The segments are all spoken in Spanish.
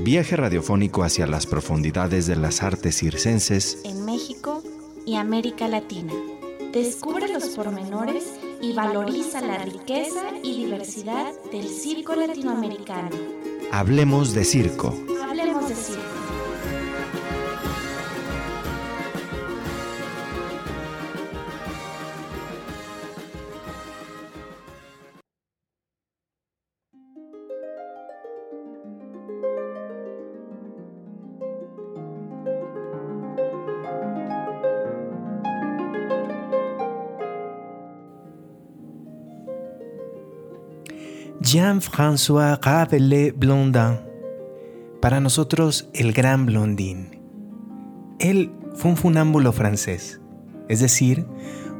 Viaje radiofónico hacia las profundidades de las artes circenses en México y América Latina. Descubre los pormenores y valoriza la riqueza y diversidad del circo latinoamericano. Hablemos de circo. Jean-François Rabelais Blondin. Para nosotros, el gran Blondin. Él fue un funámbulo francés, es decir,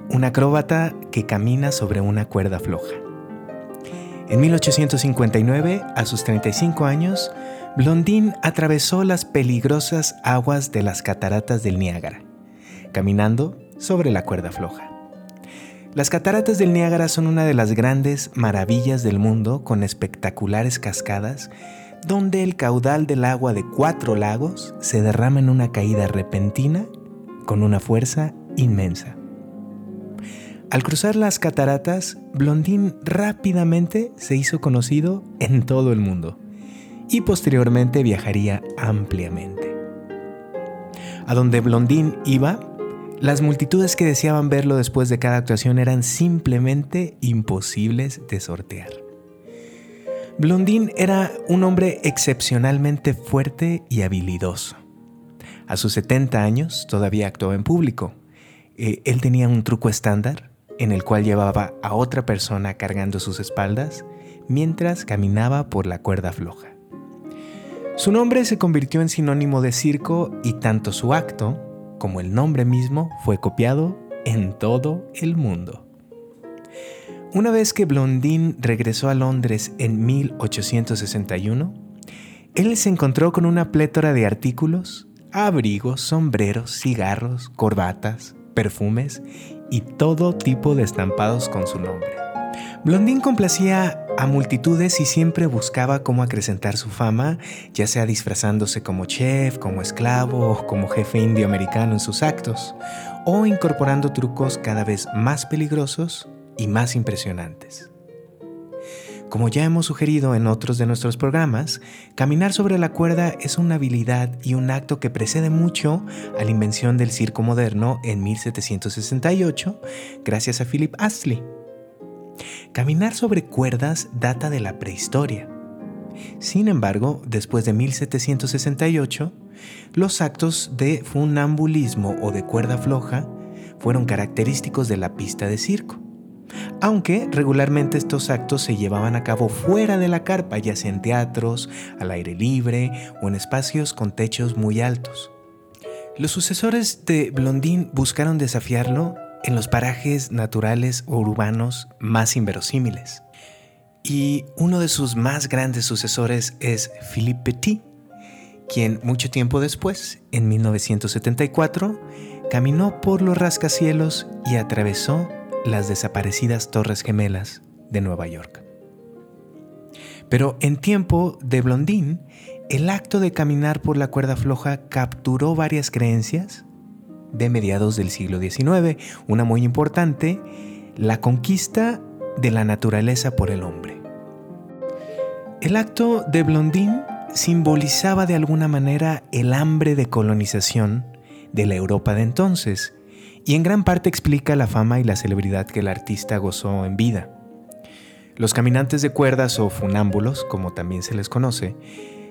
un acróbata que camina sobre una cuerda floja. En 1859, a sus 35 años, Blondin atravesó las peligrosas aguas de las cataratas del Niágara, caminando sobre la cuerda floja. Las cataratas del Niágara son una de las grandes maravillas del mundo con espectaculares cascadas donde el caudal del agua de cuatro lagos se derrama en una caída repentina con una fuerza inmensa. Al cruzar las cataratas, Blondín rápidamente se hizo conocido en todo el mundo y posteriormente viajaría ampliamente. A donde Blondín iba, las multitudes que deseaban verlo después de cada actuación eran simplemente imposibles de sortear. Blondín era un hombre excepcionalmente fuerte y habilidoso. A sus 70 años todavía actuaba en público. Eh, él tenía un truco estándar en el cual llevaba a otra persona cargando sus espaldas mientras caminaba por la cuerda floja. Su nombre se convirtió en sinónimo de circo y tanto su acto como el nombre mismo fue copiado en todo el mundo. Una vez que Blondin regresó a Londres en 1861, él se encontró con una plétora de artículos, abrigos, sombreros, cigarros, corbatas, perfumes y todo tipo de estampados con su nombre. Blondin complacía a multitudes y siempre buscaba cómo acrecentar su fama, ya sea disfrazándose como chef, como esclavo o como jefe indio americano en sus actos, o incorporando trucos cada vez más peligrosos y más impresionantes. Como ya hemos sugerido en otros de nuestros programas, caminar sobre la cuerda es una habilidad y un acto que precede mucho a la invención del circo moderno en 1768, gracias a Philip Astley. Caminar sobre cuerdas data de la prehistoria. Sin embargo, después de 1768, los actos de funambulismo o de cuerda floja fueron característicos de la pista de circo. Aunque regularmente estos actos se llevaban a cabo fuera de la carpa, ya sea en teatros, al aire libre o en espacios con techos muy altos. Los sucesores de Blondin buscaron desafiarlo en los parajes naturales o urbanos más inverosímiles. Y uno de sus más grandes sucesores es Philippe Petit, quien mucho tiempo después, en 1974, caminó por los rascacielos y atravesó las desaparecidas Torres Gemelas de Nueva York. Pero en tiempo de Blondín, el acto de caminar por la cuerda floja capturó varias creencias de mediados del siglo XIX, una muy importante, la conquista de la naturaleza por el hombre. El acto de Blondín simbolizaba de alguna manera el hambre de colonización de la Europa de entonces y en gran parte explica la fama y la celebridad que el artista gozó en vida. Los caminantes de cuerdas o funámbulos, como también se les conoce,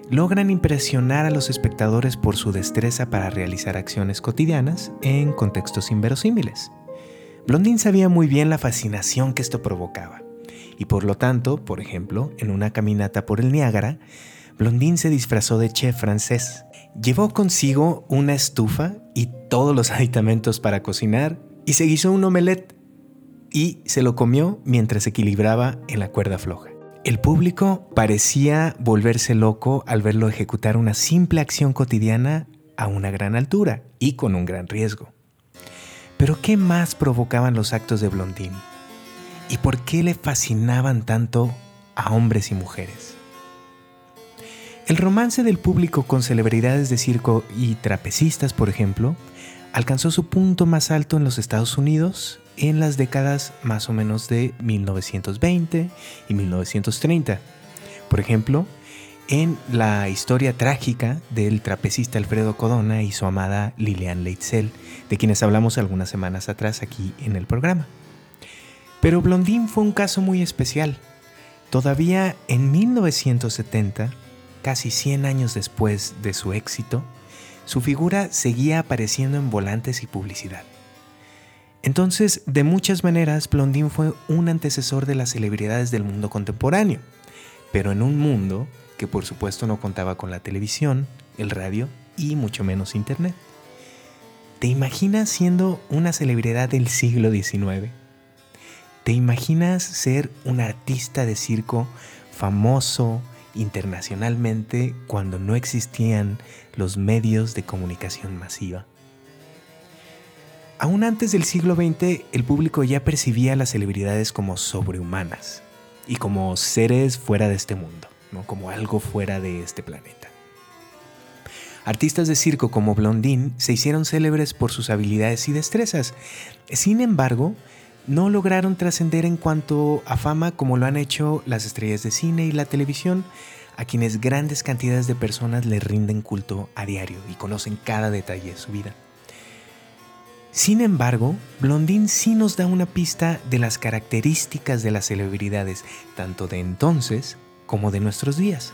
logran impresionar a los espectadores por su destreza para realizar acciones cotidianas en contextos inverosímiles. Blondin sabía muy bien la fascinación que esto provocaba, y por lo tanto, por ejemplo, en una caminata por el Niágara, Blondin se disfrazó de chef francés. Llevó consigo una estufa y todos los aditamentos para cocinar y se guisó un omelette y se lo comió mientras equilibraba en la cuerda floja. El público parecía volverse loco al verlo ejecutar una simple acción cotidiana a una gran altura y con un gran riesgo. Pero ¿qué más provocaban los actos de Blondín? ¿Y por qué le fascinaban tanto a hombres y mujeres? El romance del público con celebridades de circo y trapecistas, por ejemplo, alcanzó su punto más alto en los Estados Unidos en las décadas más o menos de 1920 y 1930. Por ejemplo, en la historia trágica del trapecista Alfredo Codona y su amada Lilian Leitzel, de quienes hablamos algunas semanas atrás aquí en el programa. Pero Blondín fue un caso muy especial. Todavía en 1970, casi 100 años después de su éxito, su figura seguía apareciendo en volantes y publicidad. Entonces, de muchas maneras, Blondín fue un antecesor de las celebridades del mundo contemporáneo, pero en un mundo que por supuesto no contaba con la televisión, el radio y mucho menos internet. ¿Te imaginas siendo una celebridad del siglo XIX? ¿Te imaginas ser un artista de circo famoso internacionalmente cuando no existían los medios de comunicación masiva? Aún antes del siglo XX, el público ya percibía a las celebridades como sobrehumanas y como seres fuera de este mundo, ¿no? como algo fuera de este planeta. Artistas de circo como Blondine se hicieron célebres por sus habilidades y destrezas. Sin embargo, no lograron trascender en cuanto a fama como lo han hecho las estrellas de cine y la televisión, a quienes grandes cantidades de personas le rinden culto a diario y conocen cada detalle de su vida. Sin embargo, Blondín sí nos da una pista de las características de las celebridades, tanto de entonces como de nuestros días.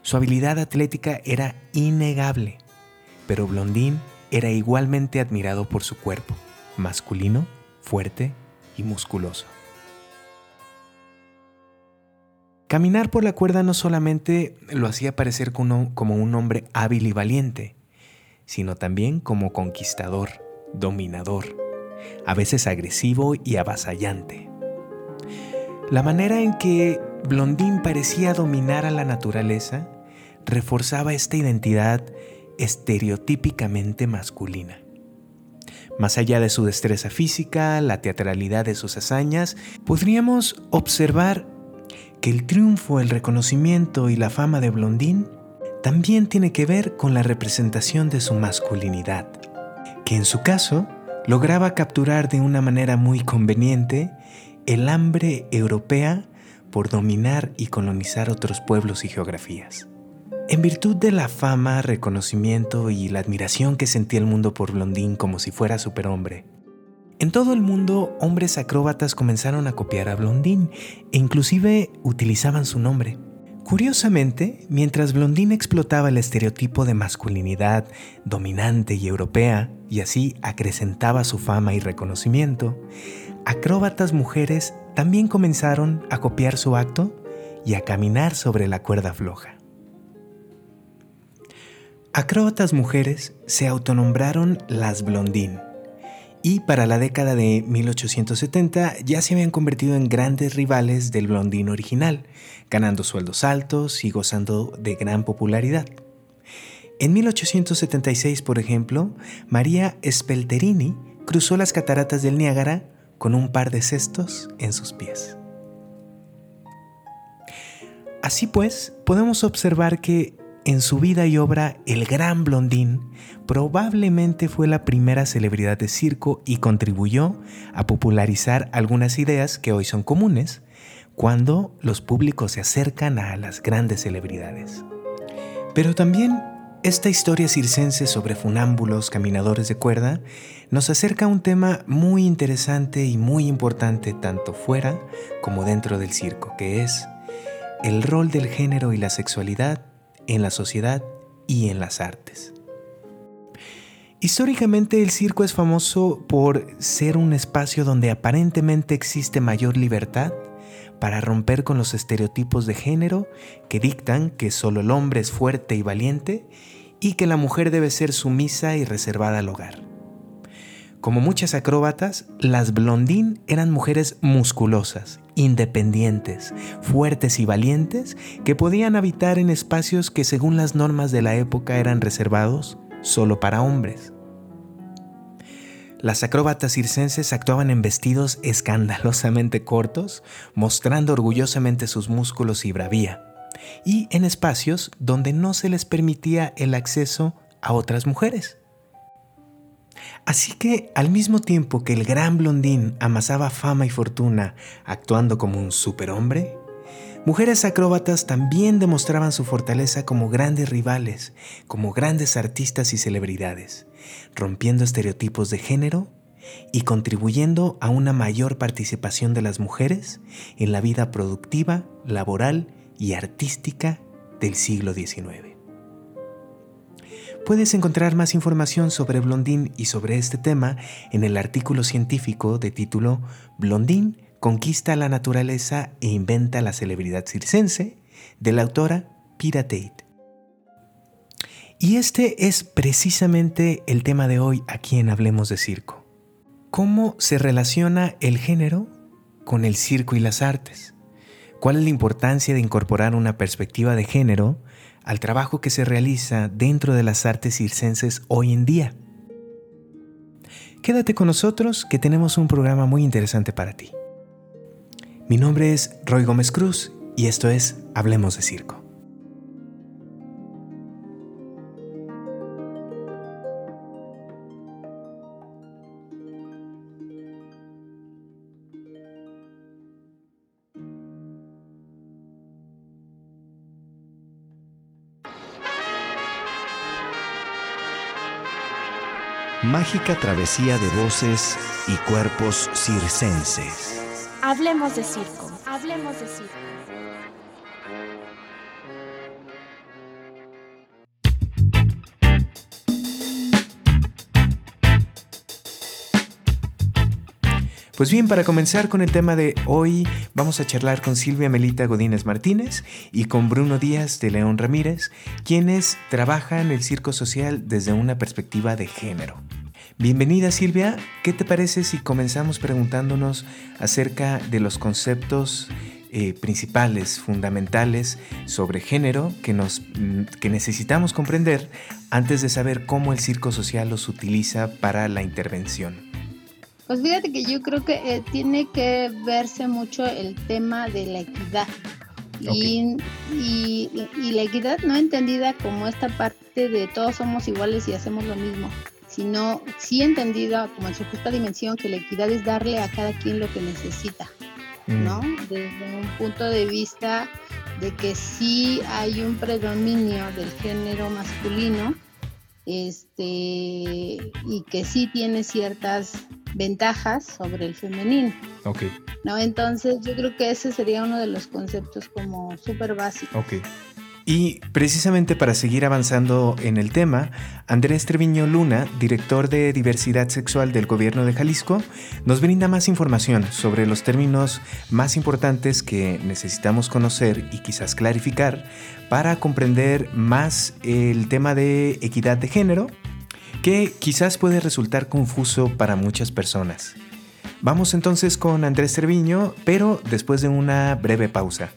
Su habilidad atlética era innegable, pero Blondín era igualmente admirado por su cuerpo, masculino, fuerte y musculoso. Caminar por la cuerda no solamente lo hacía parecer como un hombre hábil y valiente, sino también como conquistador dominador, a veces agresivo y avasallante. La manera en que Blondín parecía dominar a la naturaleza reforzaba esta identidad estereotípicamente masculina. Más allá de su destreza física, la teatralidad de sus hazañas, podríamos observar que el triunfo, el reconocimiento y la fama de Blondín también tiene que ver con la representación de su masculinidad que en su caso lograba capturar de una manera muy conveniente el hambre europea por dominar y colonizar otros pueblos y geografías. En virtud de la fama, reconocimiento y la admiración que sentía el mundo por Blondín como si fuera superhombre, en todo el mundo hombres acróbatas comenzaron a copiar a Blondín e inclusive utilizaban su nombre. Curiosamente, mientras Blondín explotaba el estereotipo de masculinidad dominante y europea y así acrecentaba su fama y reconocimiento, acróbatas mujeres también comenzaron a copiar su acto y a caminar sobre la cuerda floja. Acróbatas mujeres se autonombraron las Blondín y para la década de 1870 ya se habían convertido en grandes rivales del blondín original, ganando sueldos altos y gozando de gran popularidad. En 1876, por ejemplo, María Spelterini cruzó las cataratas del Niágara con un par de cestos en sus pies. Así pues, podemos observar que en su vida y obra, el gran blondín probablemente fue la primera celebridad de circo y contribuyó a popularizar algunas ideas que hoy son comunes cuando los públicos se acercan a las grandes celebridades. Pero también esta historia circense sobre funámbulos, caminadores de cuerda, nos acerca a un tema muy interesante y muy importante tanto fuera como dentro del circo, que es el rol del género y la sexualidad en la sociedad y en las artes. Históricamente el circo es famoso por ser un espacio donde aparentemente existe mayor libertad para romper con los estereotipos de género que dictan que solo el hombre es fuerte y valiente y que la mujer debe ser sumisa y reservada al hogar. Como muchas acróbatas, las blondín eran mujeres musculosas, independientes, fuertes y valientes que podían habitar en espacios que según las normas de la época eran reservados solo para hombres. Las acróbatas circenses actuaban en vestidos escandalosamente cortos, mostrando orgullosamente sus músculos y bravía, y en espacios donde no se les permitía el acceso a otras mujeres. Así que al mismo tiempo que el gran blondín amasaba fama y fortuna actuando como un superhombre, mujeres acróbatas también demostraban su fortaleza como grandes rivales, como grandes artistas y celebridades, rompiendo estereotipos de género y contribuyendo a una mayor participación de las mujeres en la vida productiva, laboral y artística del siglo XIX. Puedes encontrar más información sobre Blondín y sobre este tema en el artículo científico de título Blondín conquista la naturaleza e inventa la celebridad circense de la autora Pira Tate. Y este es precisamente el tema de hoy aquí en Hablemos de Circo. ¿Cómo se relaciona el género con el circo y las artes? ¿Cuál es la importancia de incorporar una perspectiva de género al trabajo que se realiza dentro de las artes circenses hoy en día. Quédate con nosotros que tenemos un programa muy interesante para ti. Mi nombre es Roy Gómez Cruz y esto es Hablemos de Circo. Mágica travesía de voces y cuerpos circenses. Hablemos de circo. Hablemos de circo. Pues bien, para comenzar con el tema de hoy, vamos a charlar con Silvia Melita Godínez Martínez y con Bruno Díaz de León Ramírez, quienes trabajan el circo social desde una perspectiva de género. Bienvenida Silvia, ¿qué te parece si comenzamos preguntándonos acerca de los conceptos eh, principales, fundamentales sobre género que, nos, mm, que necesitamos comprender antes de saber cómo el circo social los utiliza para la intervención? Pues fíjate que yo creo que eh, tiene que verse mucho el tema de la equidad. Y, y, la equidad no entendida como esta parte de todos somos iguales y hacemos lo mismo, sino sí entendida como en su justa dimensión que la equidad es darle a cada quien lo que necesita, ¿no? Mm. Desde un punto de vista de que sí hay un predominio del género masculino, este, y que sí tiene ciertas ventajas sobre el femenino. Ok. ¿no? Entonces yo creo que ese sería uno de los conceptos como súper básicos. Ok. Y precisamente para seguir avanzando en el tema, Andrés Treviño Luna, director de diversidad sexual del gobierno de Jalisco, nos brinda más información sobre los términos más importantes que necesitamos conocer y quizás clarificar para comprender más el tema de equidad de género que quizás puede resultar confuso para muchas personas. Vamos entonces con Andrés Cerviño, pero después de una breve pausa.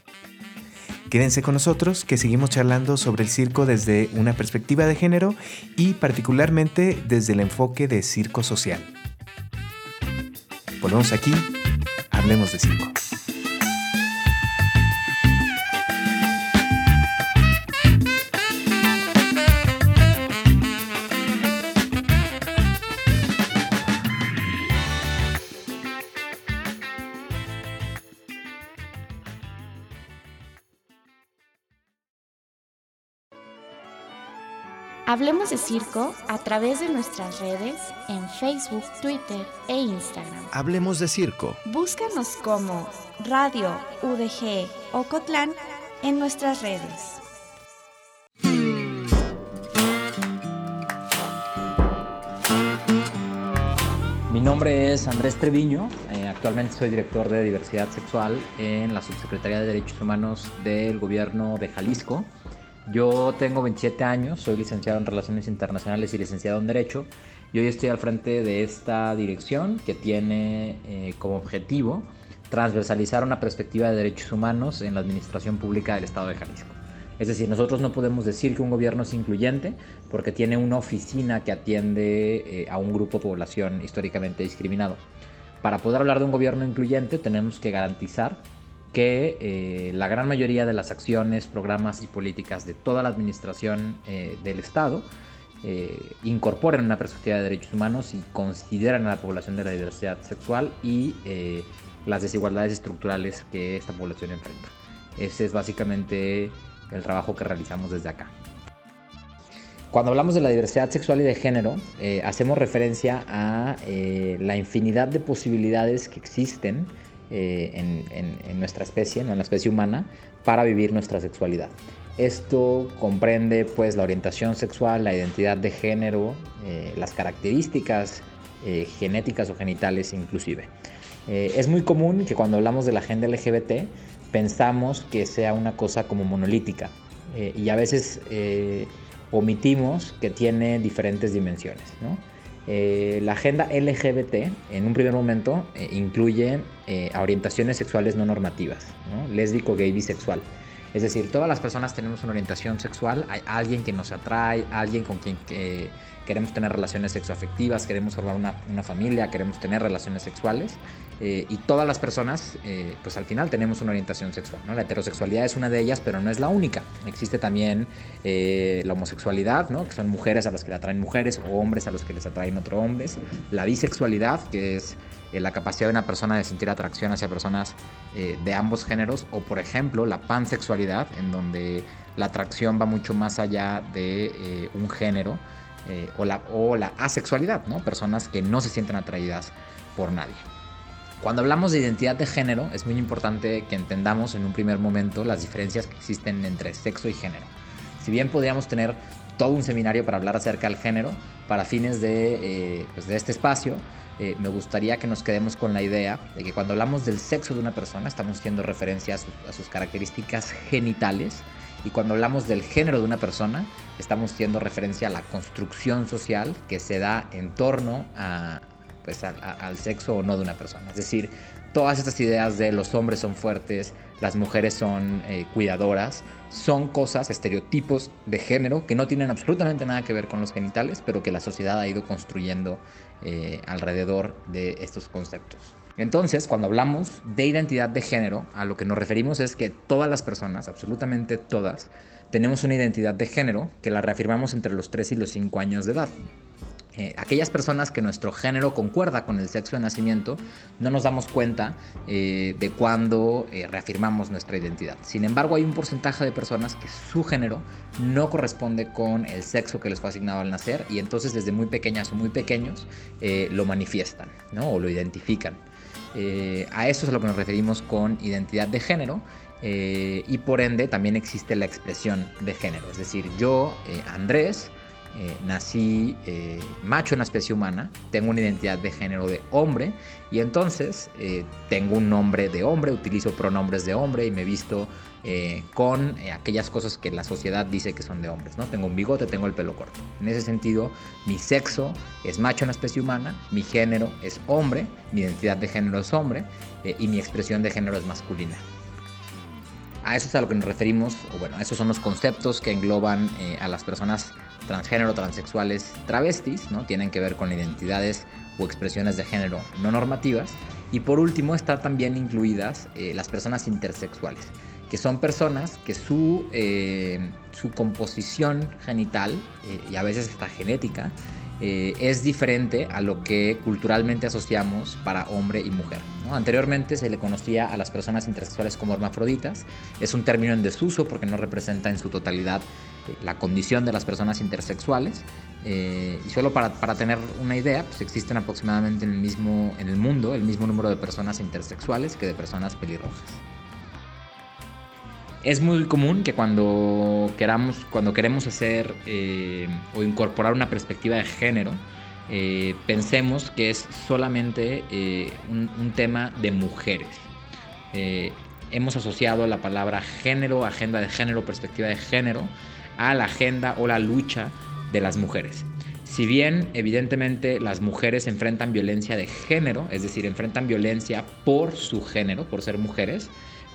Quédense con nosotros que seguimos charlando sobre el circo desde una perspectiva de género y particularmente desde el enfoque de circo social. Volvemos aquí, hablemos de circo. Hablemos de circo a través de nuestras redes en Facebook, Twitter e Instagram. Hablemos de circo. Búscanos como Radio UDG Ocotlán en nuestras redes. Mi nombre es Andrés Treviño, eh, actualmente soy director de diversidad sexual en la Subsecretaría de Derechos Humanos del Gobierno de Jalisco. Yo tengo 27 años, soy licenciado en Relaciones Internacionales y licenciado en Derecho y hoy estoy al frente de esta dirección que tiene eh, como objetivo transversalizar una perspectiva de derechos humanos en la administración pública del Estado de Jalisco. Es decir, nosotros no podemos decir que un gobierno es incluyente porque tiene una oficina que atiende eh, a un grupo de población históricamente discriminado. Para poder hablar de un gobierno incluyente tenemos que garantizar que eh, la gran mayoría de las acciones, programas y políticas de toda la administración eh, del Estado eh, incorporan una perspectiva de derechos humanos y consideran a la población de la diversidad sexual y las desigualdades estructurales que esta población enfrenta. Ese es básicamente el trabajo que realizamos desde acá. Cuando hablamos de la diversidad sexual y de género, hacemos referencia a la infinidad de posibilidades que existen eh, en, nuestra especie, en la especie humana, para vivir nuestra sexualidad. Esto comprende pues la orientación sexual, la identidad de género, eh, las características eh, genéticas o genitales inclusive. es muy común que cuando hablamos de la agenda LGBT pensamos que sea una cosa como monolítica y a veces omitimos que tiene diferentes dimensiones. ¿no? Eh, la agenda LGBT, en un primer momento, eh, incluye eh, orientaciones sexuales no normativas, ¿no? lésbico, gay, bisexual. Es decir, todas las personas tenemos una orientación sexual, hay alguien que nos atrae, alguien con quien queremos tener relaciones sexoafectivas, queremos formar una, familia, queremos tener relaciones sexuales. Eh, y todas las personas, eh, pues al final tenemos una orientación sexual. ¿no? La heterosexualidad es una de ellas, pero no es la única. Existe también eh, la homosexualidad, ¿no? que son mujeres a las que le atraen mujeres o hombres a los que les atraen otros hombres. La bisexualidad, que es la capacidad de una persona de sentir atracción hacia personas de ambos géneros. O por ejemplo, la pansexualidad, en donde la atracción va mucho más allá de un género. Eh, o, la, o la asexualidad, ¿no? Personas que no se sienten atraídas por nadie. Cuando hablamos de identidad de género, es muy importante que entendamos en un primer momento las diferencias que existen entre sexo y género. Si bien podríamos tener todo un seminario para hablar acerca del género, para fines de, eh, pues de este espacio, eh, me gustaría que nos quedemos con la idea de que cuando hablamos del sexo de una persona estamos haciendo referencia a sus características genitales y cuando hablamos del género de una persona, estamos haciendo referencia a la construcción social que se da en torno a, pues, al sexo o no de una persona. Es decir, todas estas ideas de los hombres son fuertes, las mujeres son eh, cuidadoras, son cosas, estereotipos de género que no tienen absolutamente nada que ver con los genitales, pero que la sociedad ha ido construyendo eh, alrededor de estos conceptos. Entonces, cuando hablamos de identidad de género, a lo que nos referimos es que todas las personas, absolutamente todas, tenemos una identidad de género que la reafirmamos entre los 3 y los 5 años de edad. Eh, aquellas personas que nuestro género concuerda con el sexo de nacimiento, no nos damos cuenta eh, de cuándo eh, reafirmamos nuestra identidad. Sin embargo, hay un porcentaje de personas que su género no corresponde con el sexo que les fue asignado al nacer y entonces desde muy pequeñas o muy pequeños lo manifiestan ¿no? o lo identifican. A eso es a lo que nos referimos con identidad de género. Y por ende también existe la expresión de género. Es decir, yo, eh, nací macho en la especie humana, tengo una identidad de género de hombre y entonces tengo un nombre de hombre, utilizo pronombres de hombre y me visto eh, con eh, aquellas cosas que la sociedad dice que son de hombres, ¿no? Tengo un bigote, tengo el pelo corto. En ese sentido, mi sexo es macho en la especie humana, mi género es hombre, mi identidad de género es hombre eh, y mi expresión de género es masculina. A eso es a lo que nos referimos, o bueno, esos son los conceptos que engloban a las personas transgénero, transexuales, travestis, ¿no? Tienen que ver con identidades o expresiones de género no normativas. Y por último, están también incluidas las personas intersexuales que son personas que su, eh, su composición genital eh, y a veces hasta genética eh, es diferente a lo que culturalmente asociamos para hombre y mujer. Anteriormente se le conocía a las personas intersexuales como hermafroditas, es un término en desuso porque no representa en su totalidad la condición de las personas intersexuales. y solo para, para, tener una idea, pues existen aproximadamente en el, mismo, en el mundo el mismo número de personas intersexuales que de personas pelirrojas. Es muy común que cuando queramos, cuando queremos hacer eh, o incorporar una perspectiva de género, eh, pensemos que es solamente eh, un, tema de mujeres. hemos asociado la palabra género, agenda de género, perspectiva de género, a la agenda o la lucha de las mujeres. Si bien evidentemente las mujeres enfrentan violencia de género, es decir, enfrentan violencia por su género, por ser mujeres,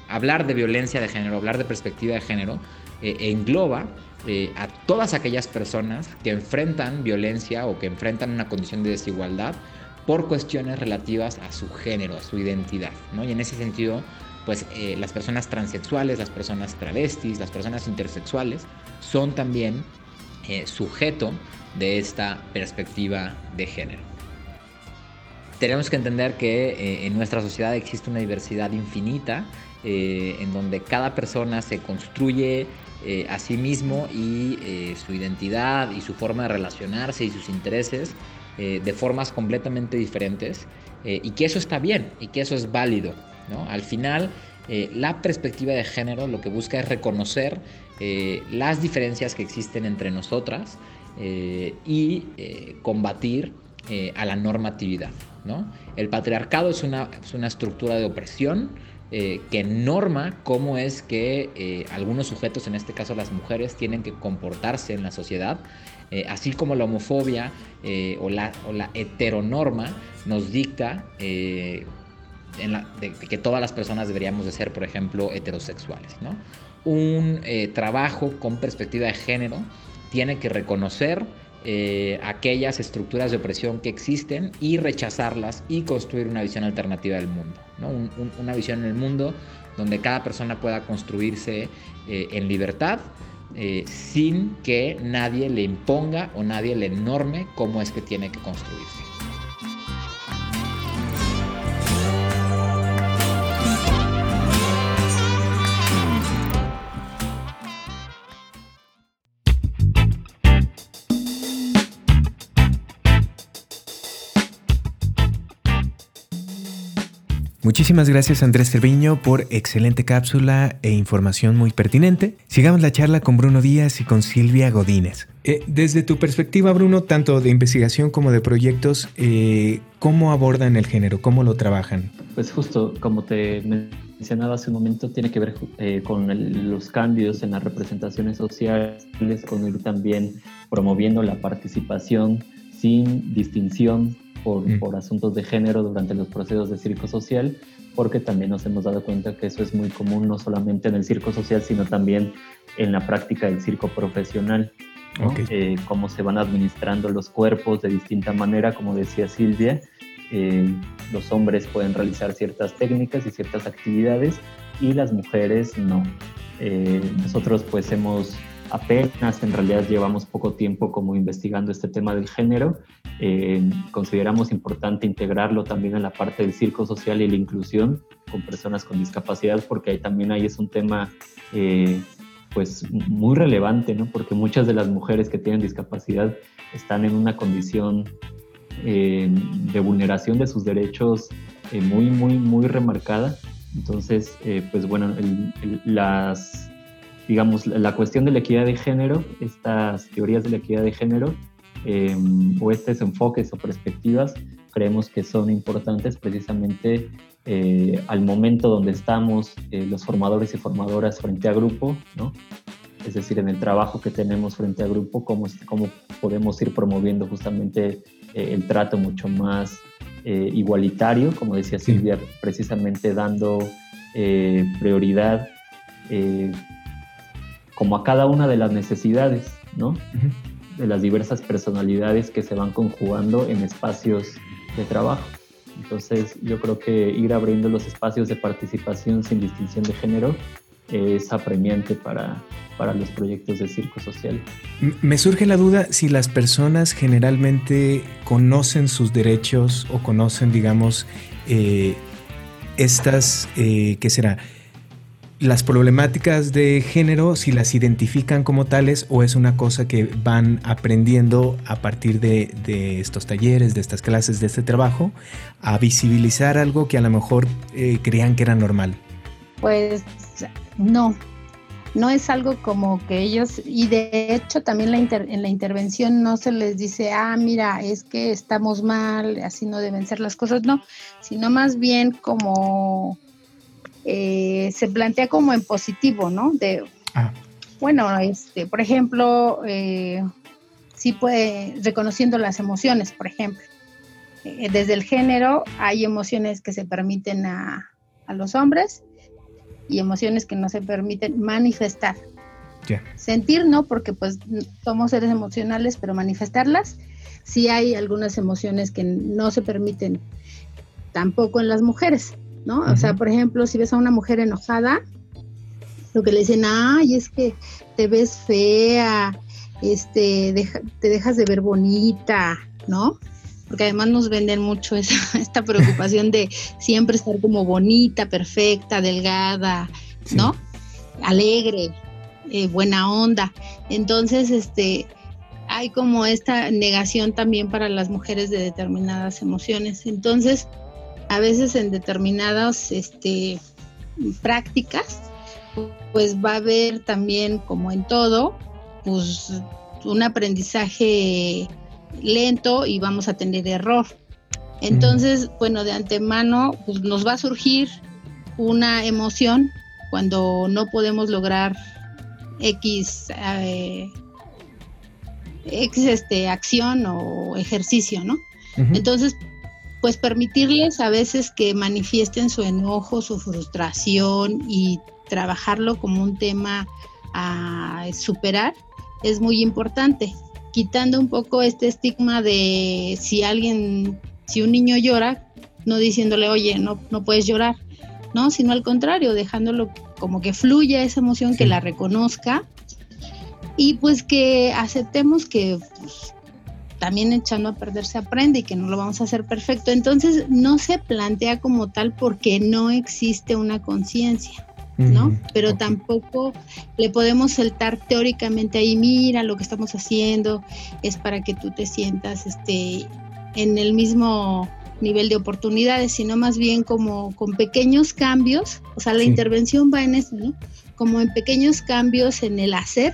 hablar de violencia de género, hablar de perspectiva de género, eh, engloba eh, a todas aquellas personas que enfrentan violencia o que enfrentan una condición de desigualdad por cuestiones relativas a su género, a su identidad. ¿no? Y en ese sentido, pues eh, las personas transexuales, las personas travestis, las personas intersexuales son también eh, sujeto de esta perspectiva de género. Tenemos que entender que eh, en nuestra sociedad existe una diversidad infinita, en donde cada persona se construye a sí mismo y su identidad y su forma de relacionarse y sus intereses de formas completamente diferentes y que eso está bien y que eso es válido. Al final, eh, la perspectiva de género lo que busca es reconocer eh, las diferencias que existen entre nosotras eh, y combatir a la normatividad. El patriarcado es una, estructura de opresión que norma cómo es que algunos sujetos, en este caso las mujeres, tienen que comportarse en la sociedad, así como la homofobia o la, o, la, heteronorma nos dicta de, que todas las personas deberíamos de ser, por ejemplo, heterosexuales. ¿no? Un eh, trabajo con perspectiva de género tiene que reconocer eh, aquellas estructuras de opresión que existen y rechazarlas y construir una visión alternativa del mundo. ¿no? una visión en el mundo donde cada persona pueda construirse eh, en libertad, sin que nadie le imponga o nadie le norme cómo es que tiene que construirse. Muchísimas gracias Andrés Cerviño por excelente cápsula e información muy pertinente. Sigamos la charla con Bruno Díaz y con Silvia Godínez. Eh, desde tu perspectiva, Bruno, tanto de investigación como de proyectos, eh, ¿cómo abordan el género? ¿Cómo lo trabajan? Pues justo como te mencionaba hace un momento, tiene que ver eh, con los cambios en las representaciones sociales, con ir también promoviendo la participación sin distinción Mm. por, asuntos de género durante los procesos de circo social, porque también nos hemos dado cuenta que eso es muy común no solamente en el circo social, sino también en la práctica del circo profesional. Eh, cómo se van administrando los cuerpos de distinta manera, como decía Silvia, eh, los hombres pueden realizar ciertas técnicas y ciertas actividades y las mujeres no. Eh, nosotros pues hemos apenas en realidad llevamos poco tiempo como investigando este tema del género. Eh, consideramos importante integrarlo también en la parte del circo social y la inclusión con personas con discapacidad, porque ahí también ahí es un tema eh, pues muy relevante, ¿no? porque muchas de las mujeres que tienen discapacidad están en una condición eh, de vulneración de sus derechos muy, muy, muy remarcada. Entonces, pues bueno, las digamos, la cuestión de la equidad de género, estas teorías de la equidad de género em, o estos enfoques o perspectivas, creemos que son importantes precisamente eh, al momento donde estamos eh, los formadores y formadoras frente a grupo, ¿no? Es decir, en el trabajo que tenemos frente a grupo, cómo, cómo podemos ir promoviendo justamente eh, el trato mucho más igualitario, como decía Silvia, precisamente dando prioridad como a cada una de las necesidades, ¿no? De las diversas personalidades que se van conjugando en espacios de trabajo. Entonces, yo creo que ir abriendo los espacios de participación sin distinción de género es apremiante para, para los proyectos de circo social. Me surge la duda si las personas generalmente conocen sus derechos o conocen, digamos, eh, estas, eh, ¿qué será? Las problemáticas de género, si las identifican como tales o es una cosa que van aprendiendo a partir de, estos talleres, de estas clases, de este trabajo, a visibilizar algo que a lo mejor eh, creían que era normal. Pues no, no es algo como que ellos, y de hecho también en la intervención no se les dice, ah, mira, es que estamos mal, así no deben ser las cosas, no, sino más bien como eh, se plantea como en positivo, ¿no? De, ah. Bueno, este, por ejemplo, eh, sí puede, reconociendo las emociones, por ejemplo. Eh, desde el género hay emociones que se permiten a, los hombres y emociones que no se permiten manifestar. Sentir no, porque pues somos seres emocionales, pero manifestarlas, sí hay algunas emociones que no se permiten tampoco en las mujeres. ¿No? O sea, por ejemplo, si ves a una mujer enojada, lo que le dicen, ay, es que te ves fea, este, te dejas de ver bonita, ¿no? Porque además nos venden mucho esa, esta preocupación de siempre estar como bonita, perfecta, delgada, ¿no? Alegre, eh, buena onda. Entonces, este, hay como esta negación también para las mujeres de determinadas emociones. Entonces, a veces en determinadas este, prácticas, pues va a haber también, como en todo, pues un aprendizaje lento y vamos a tener error. Entonces, bueno, de antemano, pues nos va a surgir una emoción cuando no podemos lograr X, eh, X este, acción o ejercicio, ¿no? Entonces, pues permitirles a veces que manifiesten su enojo, su frustración y trabajarlo como un tema a superar es muy importante, quitando un poco este estigma de si alguien, si un niño llora, no diciéndole, oye, no, no puedes llorar, ¿no? Sino al contrario, dejándolo como que fluya esa emoción, que la reconozca. Y pues que aceptemos que pues, también echando a perder se aprende y que no lo vamos a hacer perfecto. Entonces no se plantea como tal porque no existe una conciencia. ¿no? Pero tampoco le podemos saltar teóricamente ahí, mira lo que estamos haciendo, es para que tú te sientas este, en el mismo nivel de oportunidades, sino más bien como con pequeños cambios, o sea, la intervención va en eso, ¿no? Como en pequeños cambios en el hacer,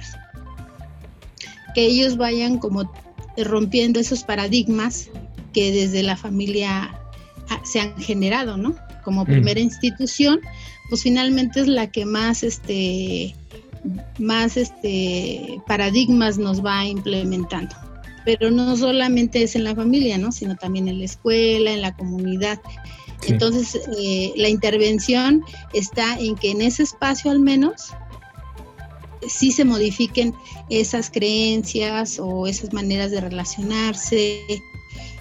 que ellos vayan como rompiendo esos paradigmas que desde la familia ah, se han generado, ¿no? Como primera institución, pues finalmente es la que más este más este paradigmas nos va implementando. Pero no solamente es en la familia, ¿no? Sino también en la escuela, en la comunidad. Entonces, eh, la intervención está en que en ese espacio al menos sí se modifiquen esas creencias o esas maneras de relacionarse,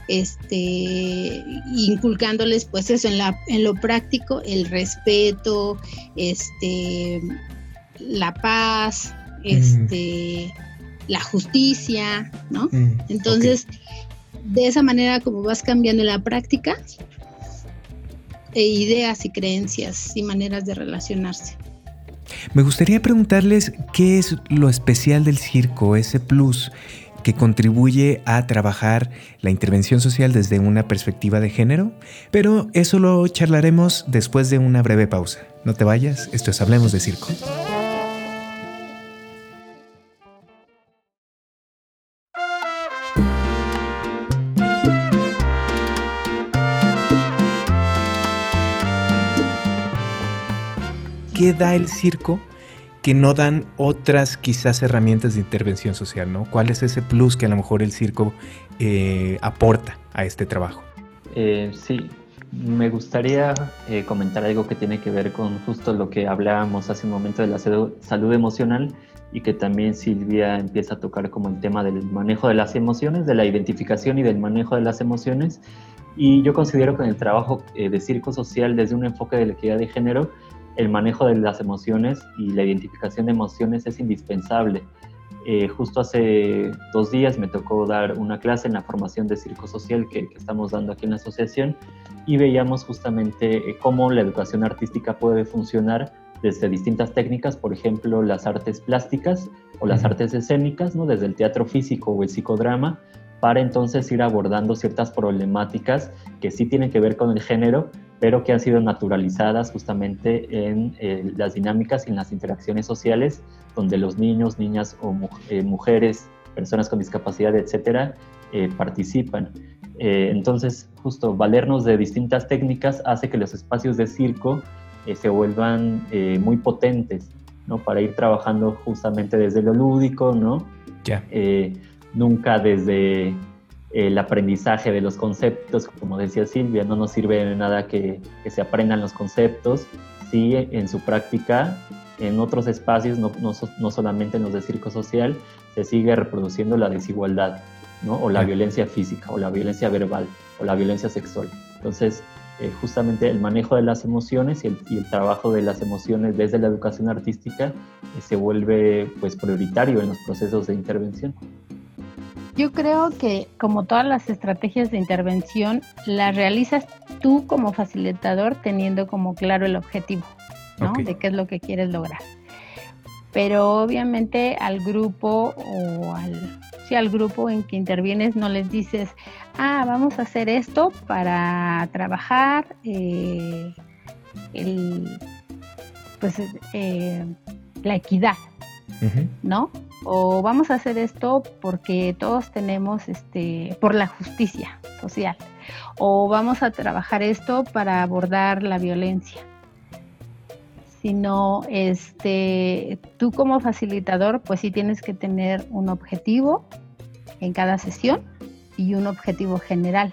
este, inculcándoles pues eso en, la, en lo práctico, el respeto, este, la paz, este, la justicia, ¿no? Mm, Entonces, de esa manera como vas cambiando la práctica, e ideas y creencias y maneras de relacionarse. Me gustaría preguntarles qué es lo especial del circo, ese plus que contribuye a trabajar la intervención social desde una perspectiva de género, pero eso lo charlaremos después de una breve pausa. No te vayas, esto es Hablemos de Circo. ¿Qué da el circo que no dan otras quizás herramientas de intervención social? ¿no? ¿Cuál es ese plus que a lo mejor el circo eh, aporta a este trabajo? Eh, sí, me gustaría eh, comentar algo que tiene que ver con justo lo que hablábamos hace un momento de la salud emocional y que también Silvia empieza a tocar como el tema del manejo de las emociones, de la identificación y del manejo de las emociones. Y yo considero que en el trabajo de circo social desde un enfoque de la equidad de género el manejo de las emociones y la identificación de emociones es indispensable. Eh, justo hace dos días me tocó dar una clase en la formación de circo social que, estamos dando aquí en la asociación y veíamos justamente eh, cómo la educación artística puede funcionar desde distintas técnicas, por ejemplo, las artes plásticas o las artes escénicas, ¿no? desde el teatro físico o el psicodrama, para entonces ir abordando ciertas problemáticas que sí tienen que ver con el género, pero que han sido naturalizadas justamente en eh, las dinámicas y en las interacciones sociales, donde los niños, niñas o eh, mujeres, personas con discapacidad, etcétera, eh, participan. entonces, justo valernos de distintas técnicas hace que los espacios de circo se vuelvan muy potentes, ¿no? Para ir trabajando justamente desde lo lúdico, ¿no? Ya. nunca desde el aprendizaje de los conceptos, como decía Silvia, no nos sirve de nada que, se aprendan los conceptos si en su práctica, en otros espacios, no, no, solamente en los de circo social, se sigue reproduciendo la desigualdad, ¿no? o la violencia física, o la violencia verbal, o la violencia sexual. Entonces, eh, justamente el manejo de las emociones y el, trabajo de las emociones desde la educación artística eh, se vuelve pues prioritario en los procesos de intervención. Yo creo que como todas las estrategias de intervención, las realizas tú como facilitador teniendo como claro el objetivo, ¿no? De qué es lo que quieres lograr. Pero obviamente al grupo o al, sí, al grupo en que intervienes no les dices, ah, vamos a hacer esto para trabajar eh, pues, eh, la equidad, ¿no? O vamos a hacer esto porque todos tenemos, este, por la justicia social. O vamos a trabajar esto para abordar la violencia. Sino, este, tú como facilitador, pues sí tienes que tener un objetivo en cada sesión y un objetivo general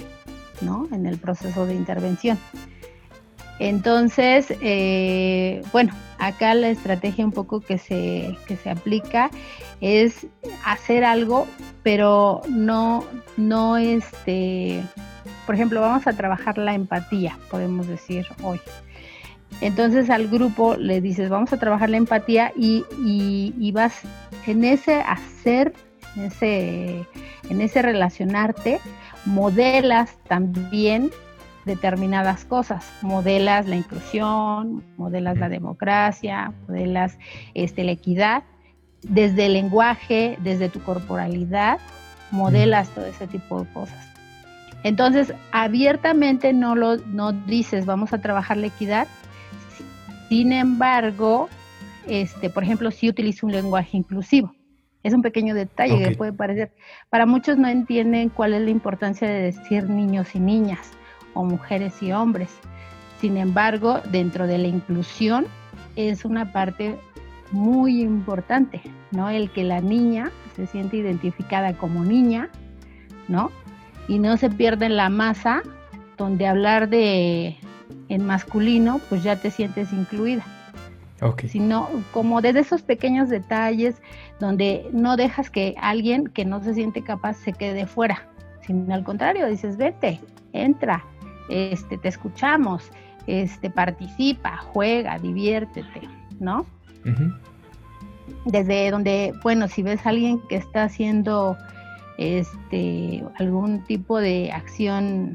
¿no? en el proceso de intervención. Entonces, eh, bueno, acá la estrategia un poco que se, que se aplica es hacer algo, pero no, no este, por ejemplo, vamos a trabajar la empatía, podemos decir hoy. Entonces al grupo le dices, vamos a trabajar la empatía y, y, vas en ese hacer, en ese en ese relacionarte, modelas también determinadas cosas, modelas la inclusión, modelas la democracia, modelas este, la equidad, desde el lenguaje, desde tu corporalidad, modelas todo ese tipo de cosas. Entonces, abiertamente no lo no dices, vamos a trabajar la equidad. Sin embargo, este, por ejemplo, sí utilizo un lenguaje inclusivo. Es un pequeño detalle que puede parecer. Para muchos no entienden cuál es la importancia de decir niños y niñas o mujeres y hombres. Sin embargo, dentro de la inclusión es una parte muy importante, ¿no? El que la niña se siente identificada como niña, ¿no? Y no se pierda en la masa donde hablar de en masculino, pues ya te sientes incluida. Sino como desde esos pequeños detalles donde no dejas que alguien que no se siente capaz se quede fuera, sino al contrario, dices, vete, entra, este, te escuchamos, este, participa, juega, diviértete, ¿no? Desde donde, bueno, si ves a alguien que está haciendo este, algún tipo de acción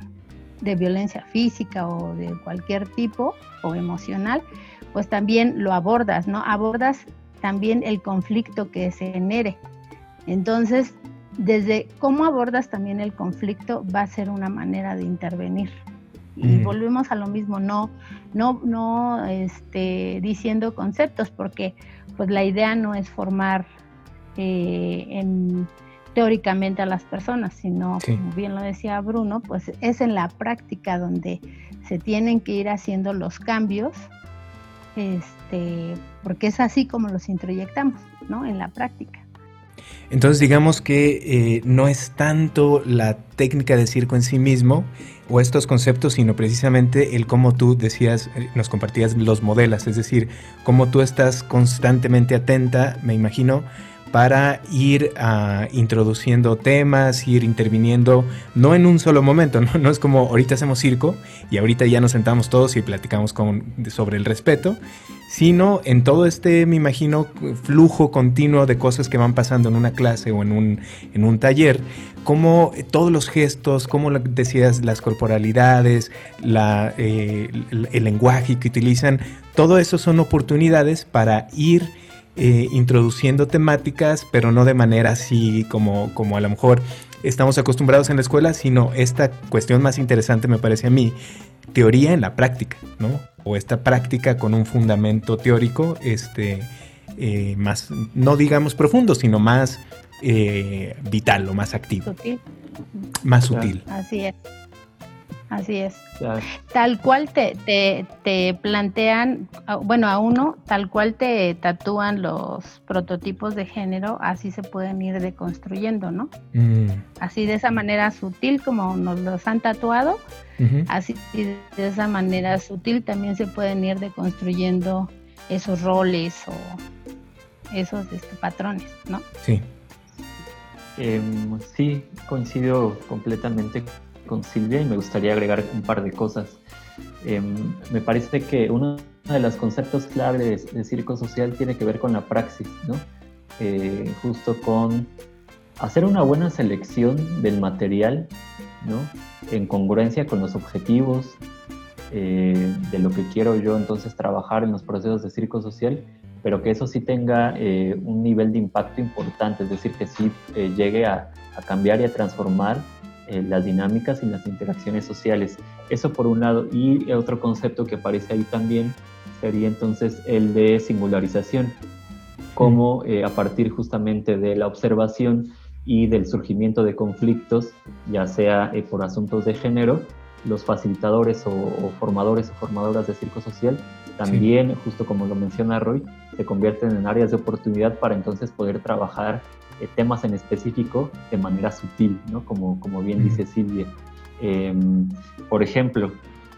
de violencia física o de cualquier tipo o emocional, pues también lo abordas, ¿no? Abordas también el conflicto que se genere. Entonces, desde cómo abordas también el conflicto va a ser una manera de intervenir. Y mm. volvemos a lo mismo, no, no, no este, diciendo conceptos, porque pues la idea no es formar eh, teóricamente a las personas, sino, como bien lo decía Bruno, pues es en la práctica donde se tienen que ir haciendo los cambios este, porque es así como los introyectamos, ¿no? En la práctica. Entonces digamos que eh, no es tanto la técnica de circo en sí mismo o estos conceptos, sino precisamente el cómo tú decías, eh, nos compartías los modelos, es decir, cómo tú estás constantemente atenta, me imagino, para ir ah, introduciendo temas, ir interviniendo, no en un solo momento, ¿no? es como ahorita hacemos circo y ahorita ya nos sentamos todos y platicamos sobre el respeto, sino en todo este, me imagino, flujo continuo de cosas que van pasando en una clase o en un, en un taller, como todos los gestos, como decías, las corporalidades, eh, el lenguaje que utilizan, todo eso son oportunidades para ir eh, introduciendo temáticas, pero no de manera así como, como a lo mejor estamos acostumbrados en la escuela, sino esta cuestión más interesante me parece a mí, teoría en la práctica, ¿no? O esta práctica con un fundamento teórico, este, eh, más, no digamos profundo, sino más eh, vital o más activo. Más sutil. Así es. Así es. Tal cual te, te, plantean, bueno, a uno, tal cual te tatúan los prototipos de género, así se pueden ir deconstruyendo, ¿no? Mm. Así de esa manera sutil como nos los han tatuado, así de esa manera sutil también se pueden ir deconstruyendo esos roles o esos este, patrones, ¿no? Sí. Em, sí, coincido completamente con Silvia y me gustaría agregar un par de cosas. Em, me parece que uno de los conceptos claves del circo social tiene que ver con la praxis, ¿no? Eh, justo con hacer una buena selección del material, ¿no? En congruencia con los objetivos eh, de lo que quiero yo entonces trabajar en los procesos de circo social, pero que eso sí tenga eh, un nivel de impacto importante, es decir, que sí llegue a, cambiar y a transformar las dinámicas y las interacciones sociales. Eso por un lado. Y otro concepto que aparece ahí también sería entonces el de singularización, como eh, a partir justamente de la observación y del surgimiento de conflictos, ya sea eh, por asuntos de género, los facilitadores o, formadores o formadoras de circo social también, justo como lo menciona Roy, se convierten en áreas de oportunidad para entonces poder trabajar eh, temas en específico de manera sutil, ¿no? como, como bien dice Silvia. Em, por ejemplo,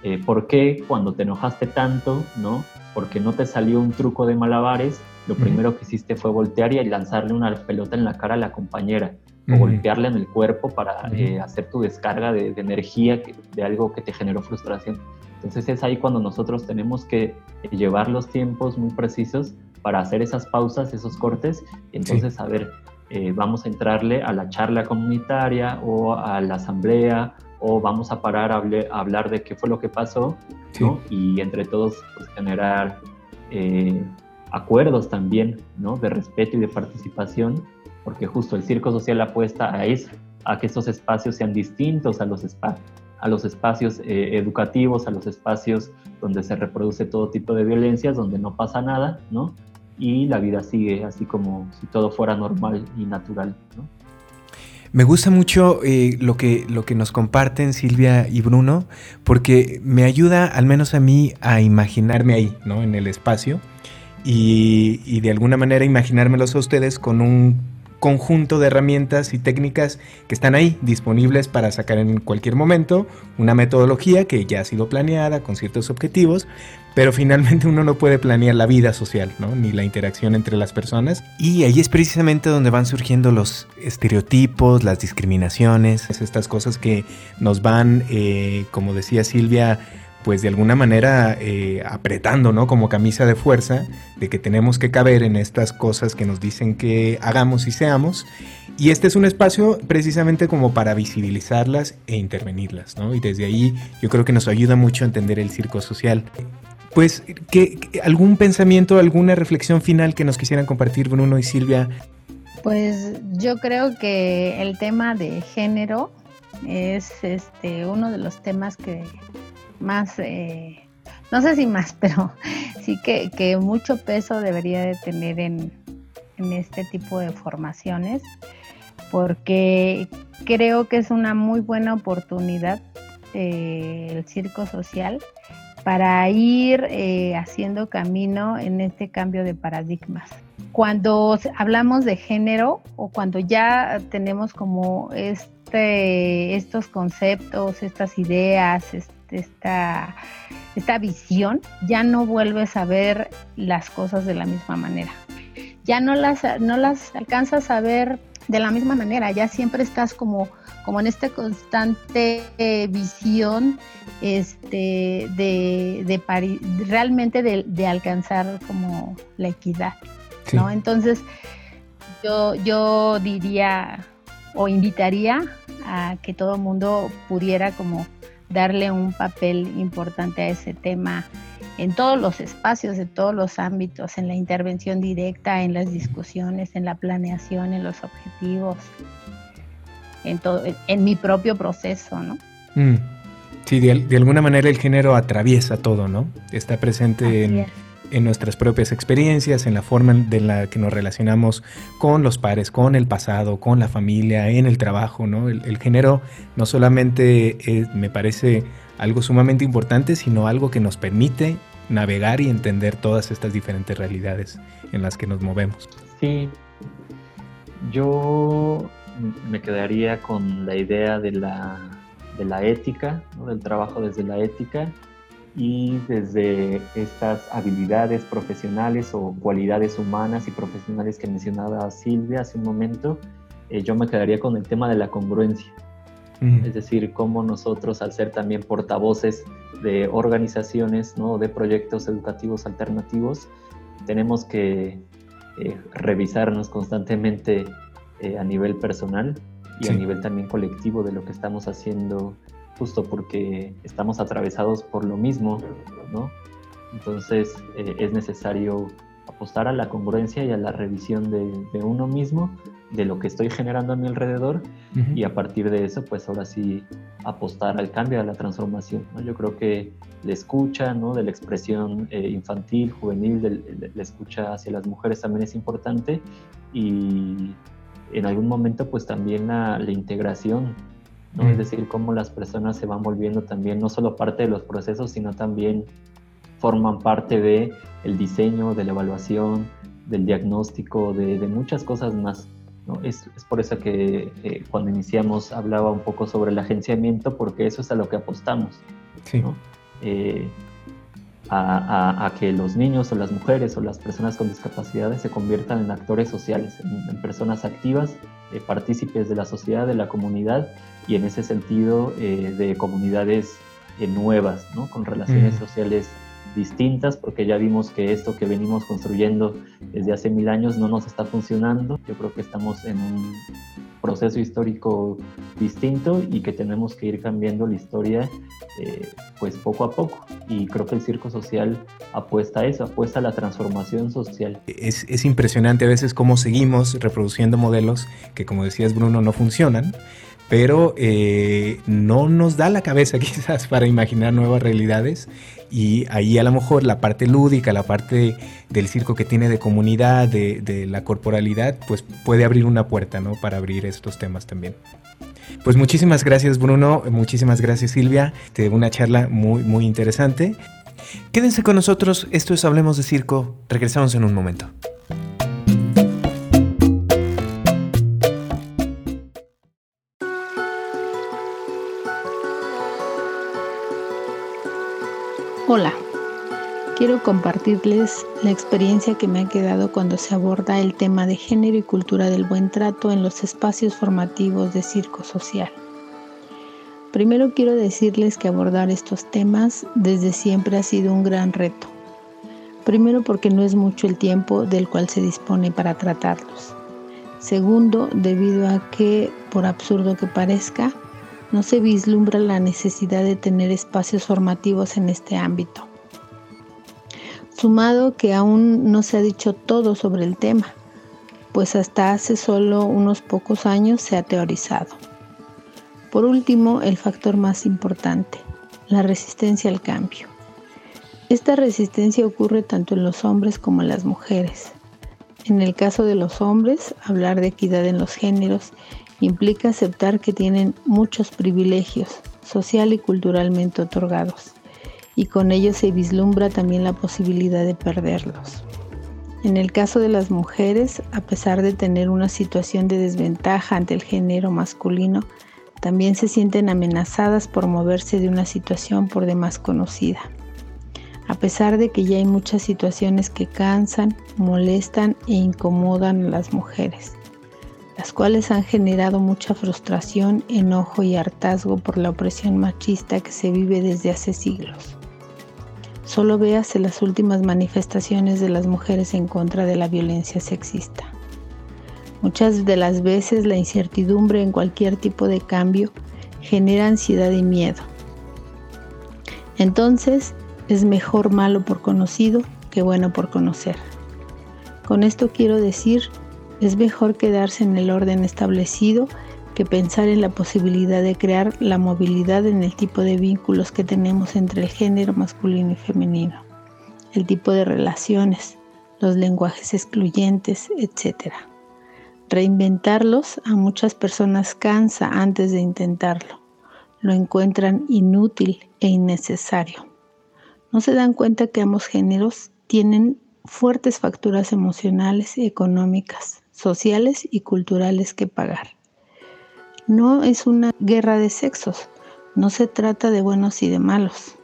eh, ¿Por qué cuando te enojaste tanto, no? Porque no te salió un truco de malabares, lo primero que hiciste fue voltear y lanzarle una pelota en la cara a la compañera o golpearle en el cuerpo para eh, hacer tu descarga de, energía de algo que te generó frustración. Entonces es ahí cuando nosotros tenemos que llevar los tiempos muy precisos para hacer esas pausas, esos cortes, entonces a ver, eh, vamos a entrarle a la charla comunitaria o a la asamblea o vamos a parar a, hablar de qué fue lo que pasó y entre todos pues, generar eh, acuerdos también ¿no? de respeto y de participación, porque justo el circo social apuesta a eso, a que estos espacios sean distintos a los, a los espacios eh, educativos, a los espacios donde se reproduce todo tipo de violencias, donde no pasa nada, ¿no? Y la vida sigue así como si todo fuera normal y natural. Me gusta mucho eh, lo, que, lo que nos comparten Silvia y Bruno, porque me ayuda, al menos a mí, a imaginarme ahí, ¿no? En el espacio. Y, y de alguna manera imaginármelos a ustedes con un conjunto de herramientas y técnicas que están ahí disponibles para sacar en cualquier momento una metodología que ya ha sido planeada con ciertos objetivos, pero finalmente uno no puede planear la vida social, ¿no? ni la interacción entre las personas. Y ahí es precisamente donde van surgiendo los estereotipos, las discriminaciones, estas cosas que nos van, eh, como decía Silvia, pues de alguna manera eh, apretando, ¿no? Como camisa de fuerza, de que tenemos que caber en estas cosas que nos dicen que hagamos y seamos. Y este es un espacio precisamente como para visibilizarlas e intervenirlas, ¿no? Y desde ahí yo creo que nos ayuda mucho a entender el circo social. Pues, ¿qué, ¿algún pensamiento, alguna reflexión final que nos quisieran compartir Bruno y Silvia? Pues yo creo que el tema de género es este uno de los temas que más, eh, no sé si más, pero sí que, mucho peso debería de tener en, este tipo de formaciones, porque creo que es una muy buena oportunidad eh, el circo social para ir eh, haciendo camino en este cambio de paradigmas. Cuando hablamos de género o cuando ya tenemos como este, estos conceptos, estas ideas, esta, esta visión, ya no vuelves a ver las cosas de la misma manera. Ya no las, no las alcanzas a ver de la misma manera, ya siempre estás como, como en esta constante visión este, de, de realmente de, alcanzar como la equidad, ¿no? Entonces, yo, yo diría o invitaría a que todo el mundo pudiera como darle un papel importante a ese tema en todos los espacios, en todos los ámbitos, en la intervención directa, en las discusiones, en la planeación, en los objetivos, en todo, en mi propio proceso, ¿no? Mm. Sí, de, alguna manera el género atraviesa todo, ¿no? Está presente en, en nuestras propias experiencias, en la forma en la que nos relacionamos con los pares, con el pasado, con la familia, en el trabajo, ¿no? El, género no solamente me parece algo sumamente importante, sino algo que nos permite navegar y entender todas estas diferentes realidades en las que nos movemos. Sí, yo me quedaría con la idea de la, de la ética, del trabajo desde la ética y desde estas habilidades profesionales o cualidades humanas y profesionales que mencionaba Silvia hace un momento, eh, yo me quedaría con el tema de la congruencia. Es decir, cómo nosotros, al ser también portavoces de organizaciones, ¿no? de proyectos educativos alternativos, tenemos que eh, revisarnos constantemente eh, a nivel personal y a nivel también colectivo de lo que estamos haciendo, justo porque estamos atravesados por lo mismo, ¿no? Entonces eh, es necesario apostar a la congruencia y a la revisión de, uno mismo, de lo que estoy generando a mi alrededor y a partir de eso, pues ahora sí apostar al cambio, a la transformación. ¿no? Yo creo que la escucha ¿no? de la expresión eh, infantil, juvenil, de, la escucha hacia las mujeres también es importante y en algún momento pues también la, integración, ¿no? es decir, cómo las personas se van volviendo también no solo parte de los procesos, sino también forman parte de el diseño, de la evaluación, del diagnóstico, de, muchas cosas más. ¿no? Es, por eso que eh, cuando iniciamos hablaba un poco sobre el agenciamiento, porque eso es a lo que apostamos. Eh, a, que los niños o las mujeres o las personas con discapacidades se conviertan en actores sociales, en, personas activas, eh, partícipes de la sociedad, de la comunidad y en ese sentido de comunidades nuevas, ¿no? con relaciones sociales distintas porque ya vimos que esto que venimos construyendo desde hace mil años no nos está funcionando. Yo creo que estamos en un proceso histórico distinto y que tenemos que ir cambiando la historia eh, pues poco a poco. Y creo que el circo social apuesta a eso, apuesta a la transformación social. Es, es impresionante a veces cómo seguimos reproduciendo modelos que como decías Bruno no funcionan pero eh, no nos da la cabeza quizás para imaginar nuevas realidades y ahí a lo mejor la parte lúdica, la parte del circo que tiene de comunidad, de, la corporalidad, pues puede abrir una puerta, ¿no? Para abrir estos temas también. Pues muchísimas gracias Bruno, muchísimas gracias Silvia, de una charla muy muy interesante. Quédense con nosotros, esto es Hablemos de Circo, regresamos en un momento. Hola, quiero compartirles la experiencia que me ha quedado cuando se aborda el tema de género y cultura del buen trato en los espacios formativos de circo social. Primero quiero decirles que abordar estos temas desde siempre ha sido un gran reto. Primero porque no es mucho el tiempo del cual se dispone para tratarlos. Segundo, debido a que, por absurdo que parezca, no se vislumbra la necesidad de tener espacios formativos en este ámbito. Sumado que aún no se ha dicho todo sobre el tema, pues hasta hace solo unos pocos años se ha teorizado. Por último, el factor más importante, la resistencia al cambio. Esta resistencia ocurre tanto en los hombres como en las mujeres. En el caso de los hombres, hablar de equidad en los géneros implica aceptar que tienen muchos privilegios social y culturalmente otorgados, y con ello se vislumbra también la posibilidad de perderlos. En el caso de las mujeres, a pesar de tener una situación de desventaja ante el género masculino, también se sienten amenazadas por moverse de una situación por demás conocida. A pesar de que ya hay muchas situaciones que cansan, molestan e incomodan a las mujeres las cuales han generado mucha frustración, enojo y hartazgo por la opresión machista que se vive desde hace siglos. Solo véase las últimas manifestaciones de las mujeres en contra de la violencia sexista. Muchas de las veces la incertidumbre en cualquier tipo de cambio genera ansiedad y miedo. Entonces, es mejor malo por conocido que bueno por conocer. Con esto quiero decir es mejor quedarse en el orden establecido que pensar en la posibilidad de crear la movilidad en el tipo de vínculos que tenemos entre el género masculino y femenino, el tipo de relaciones, los lenguajes excluyentes, etc. Reinventarlos a muchas personas cansa antes de intentarlo. Lo encuentran inútil e innecesario. No se dan cuenta que ambos géneros tienen fuertes facturas emocionales y económicas, sociales y culturales que pagar. No es una guerra de sexos, no se trata de buenos y de malos,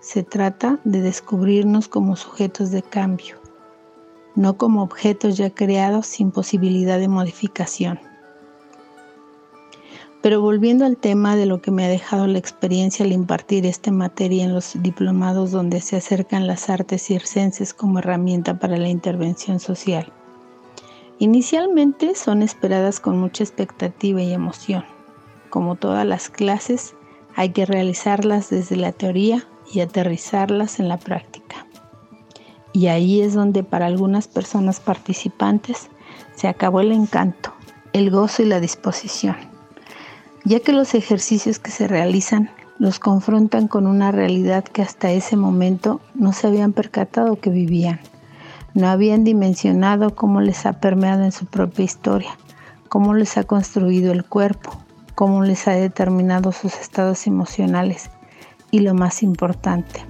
se trata de descubrirnos como sujetos de cambio, no como objetos ya creados sin posibilidad de modificación. Pero volviendo al tema de lo que me ha dejado la experiencia al impartir esta materia en los diplomados donde se acercan las artes circenses como herramienta para la intervención social. Inicialmente son esperadas con mucha expectativa y emoción. Como todas las clases, hay que realizarlas desde la teoría y aterrizarlas en la práctica. Y ahí es donde para algunas personas participantes se acabó el encanto, el gozo y la disposición, ya que los ejercicios que se realizan los confrontan con una realidad que hasta ese momento no se habían percatado que vivían. No habían dimensionado cómo les ha permeado en su propia historia, cómo les ha construido el cuerpo, cómo les ha determinado sus estados emocionales y lo más importante,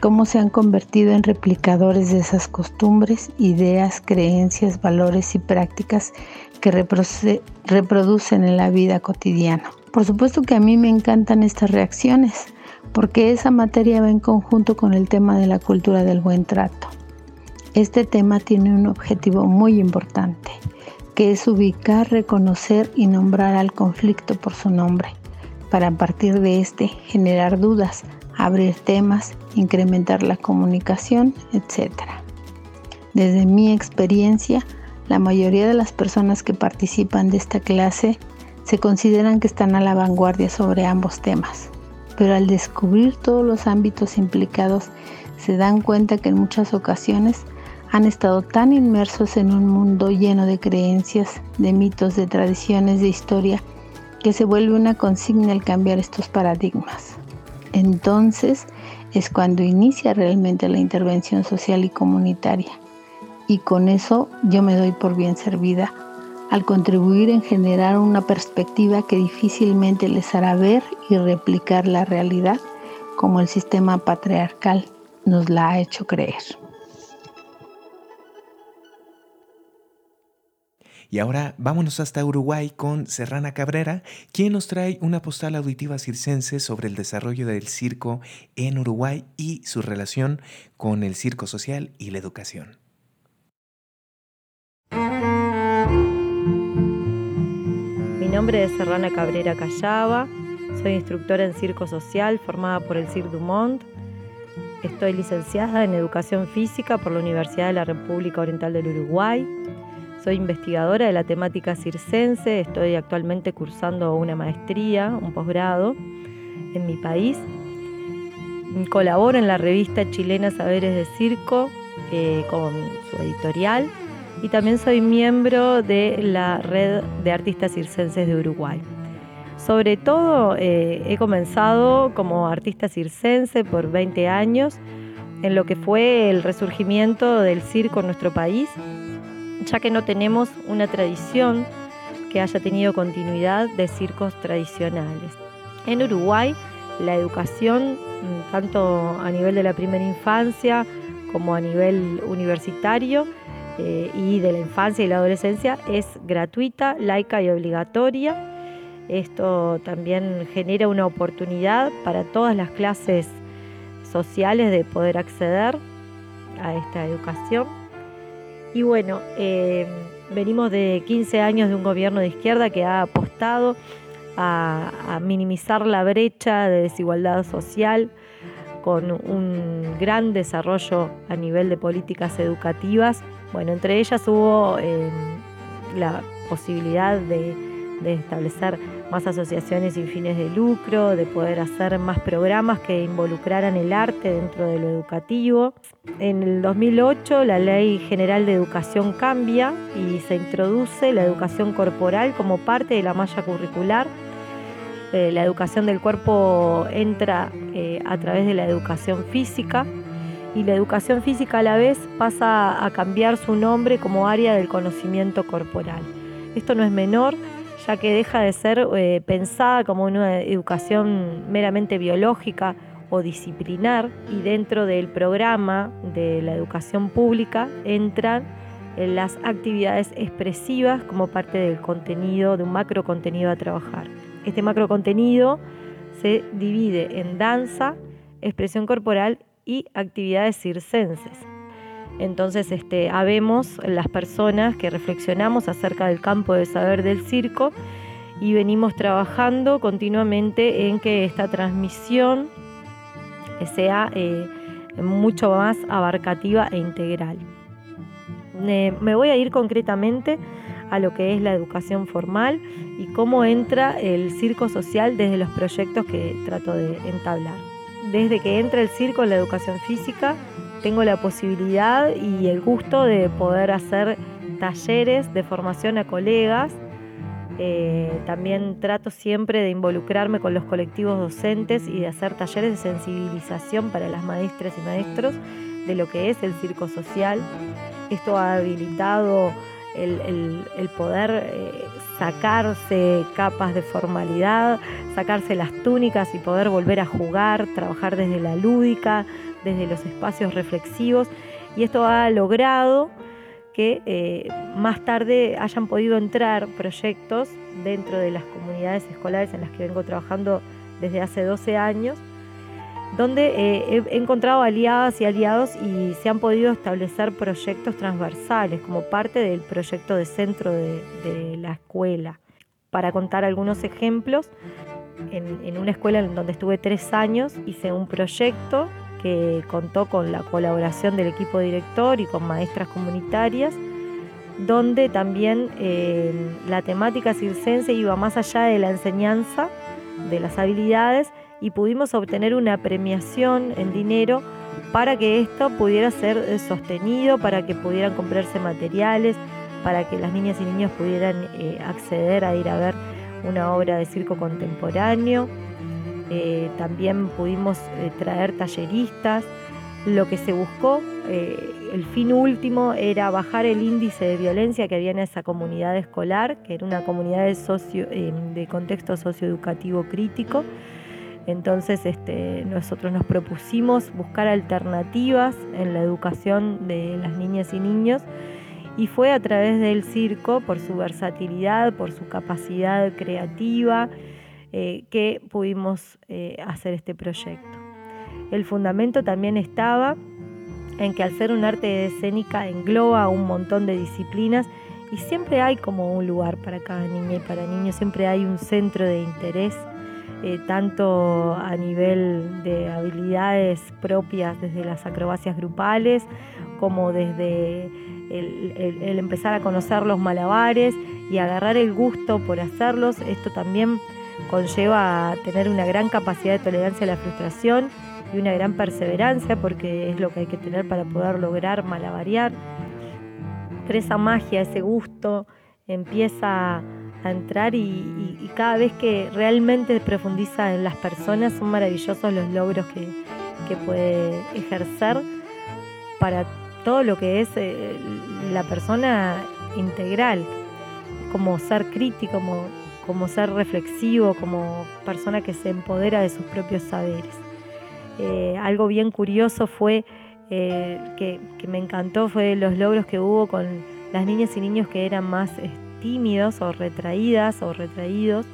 cómo se han convertido en replicadores de esas costumbres, ideas, creencias, valores y prácticas que reproducen en la vida cotidiana. Por supuesto que a mí me encantan estas reacciones, porque esa materia va en conjunto con el tema de la cultura del buen trato. Este tema tiene un objetivo muy importante, que es ubicar, reconocer y nombrar al conflicto por su nombre, para a partir de este generar dudas, abrir temas, incrementar la comunicación, etc. Desde mi experiencia, la mayoría de las personas que participan de esta clase se consideran que están a la vanguardia sobre ambos temas, pero al descubrir todos los ámbitos implicados se dan cuenta que en muchas ocasiones han estado tan inmersos en un mundo lleno de creencias, de mitos, de tradiciones, de historia, que se vuelve una consigna el cambiar estos paradigmas. Entonces es cuando inicia realmente la intervención social y comunitaria. Y con eso yo me doy por bien servida al contribuir en generar una perspectiva que difícilmente les hará ver y replicar la realidad como el sistema patriarcal nos la ha hecho creer. Y ahora vámonos hasta Uruguay con Serrana Cabrera, quien nos trae una postal auditiva circense sobre el desarrollo del circo en Uruguay y su relación con el circo social y la educación. Mi nombre es Serrana Cabrera Callaba, soy instructora en circo social formada por el Cirque Dumont. Estoy licenciada en Educación Física por la Universidad de la República Oriental del Uruguay. Soy investigadora de la temática circense, estoy actualmente cursando una maestría, un posgrado en mi país. Colaboro en la revista chilena Saberes de Circo eh, con su editorial y también soy miembro de la Red de Artistas Circenses de Uruguay. Sobre todo eh, he comenzado como artista circense por 20 años en lo que fue el resurgimiento del circo en nuestro país ya que no tenemos una tradición que haya tenido continuidad de circos tradicionales. En Uruguay, la educación, mm, tanto a nivel de la primera infancia como a nivel universitario eh, y de la infancia y la adolescencia, es gratuita, laica y obligatoria. Esto también genera una oportunidad para todas las clases sociales de poder acceder a esta educación. Y bueno, eh, venimos de 15 años de un gobierno de izquierda que ha apostado a, minimizar la brecha de desigualdad social con un gran desarrollo a nivel de políticas educativas. Bueno, entre ellas hubo eh, la posibilidad de, de establecer más asociaciones sin fines de lucro, de poder hacer más programas que involucraran el arte dentro de lo educativo. En el 2008 la Ley General de Educación cambia y se introduce la educación corporal como parte de la malla curricular. Eh, la educación del cuerpo entra eh, a través de la educación física y la educación física a la vez pasa a cambiar su nombre como área del conocimiento corporal. Esto no es menor ya que deja de ser eh, pensada como una educación meramente biológica o disciplinar y dentro del programa de la educación pública entran las actividades expresivas como parte del contenido, de un macro contenido a trabajar. Este macro contenido se divide en danza, expresión corporal y actividades circenses. Entonces, este, habemos las personas que reflexionamos acerca del campo de saber del circo y venimos trabajando continuamente en que esta transmisión sea eh, mucho más abarcativa e integral. me voy a ir concretamente a lo que es la educación formal y cómo entra el circo social desde los proyectos que trato de entablar. Desde que entra el circo en la educación física, tengo la posibilidad y el gusto de poder hacer talleres de formación a colegas. Eh, también trato siempre de involucrarme con los colectivos docentes y de hacer talleres de sensibilización para las maestras y maestros de lo que es el circo social. Esto ha habilitado el, poder eh, sacarse capas de formalidad, sacarse las túnicas y poder volver a jugar, trabajar desde la lúdica, desde los espacios reflexivos. Y esto ha logrado que eh, más tarde hayan podido entrar proyectos dentro de las comunidades escolares en las que vengo trabajando desde hace 12 años donde eh, he encontrado aliadas y aliados y se han podido establecer proyectos transversales como parte del proyecto de centro de, la escuela. Para contar algunos ejemplos, en, una escuela en donde estuve tres años hice un proyecto que contó con la colaboración del equipo director y con maestras comunitarias, donde también eh, la temática circense iba más allá de la enseñanza de las habilidades, y pudimos obtener una premiación en dinero para que esto pudiera ser eh, sostenido, para que pudieran comprarse materiales, para que las niñas y niños pudieran eh, acceder a ir a ver una obra de circo contemporáneo. Eh, también pudimos traer talleristas. Lo que se buscó, el fin último, era bajar el índice de violencia que había en esa comunidad escolar, que era una comunidad de contexto socioeducativo crítico entonces este, nosotros nos propusimos buscar alternativas en la educación de las niñas y niños y fue a través del circo, por su versatilidad, por su capacidad creativa, eh, que pudimos eh, hacer este proyecto. El fundamento también estaba en que al ser un arte escénica engloba un montón de disciplinas y siempre hay como un lugar para cada niña y para niño, siempre hay un centro de interés eh, tanto a nivel de habilidades propias desde las acrobacias grupales, como desde el, empezar a conocer los malabares y agarrar el gusto por hacerlos. Esto también conlleva tener una gran capacidad de tolerancia a la frustración y una gran perseverancia, porque es lo que hay que tener para poder lograr malabarear. Pero esa magia, ese gusto, empieza a entrar y, cada vez que realmente profundiza en las personas son maravillosos los logros que, puede ejercer para todo lo que es eh, la persona integral, como ser crítico, como, como ser reflexivo, como persona que se empodera de sus propios saberes. Eh, algo bien curioso fue eh, que, me encantó fue los logros que hubo con las niñas y niños que eran más tímidos o retraídas o retraídos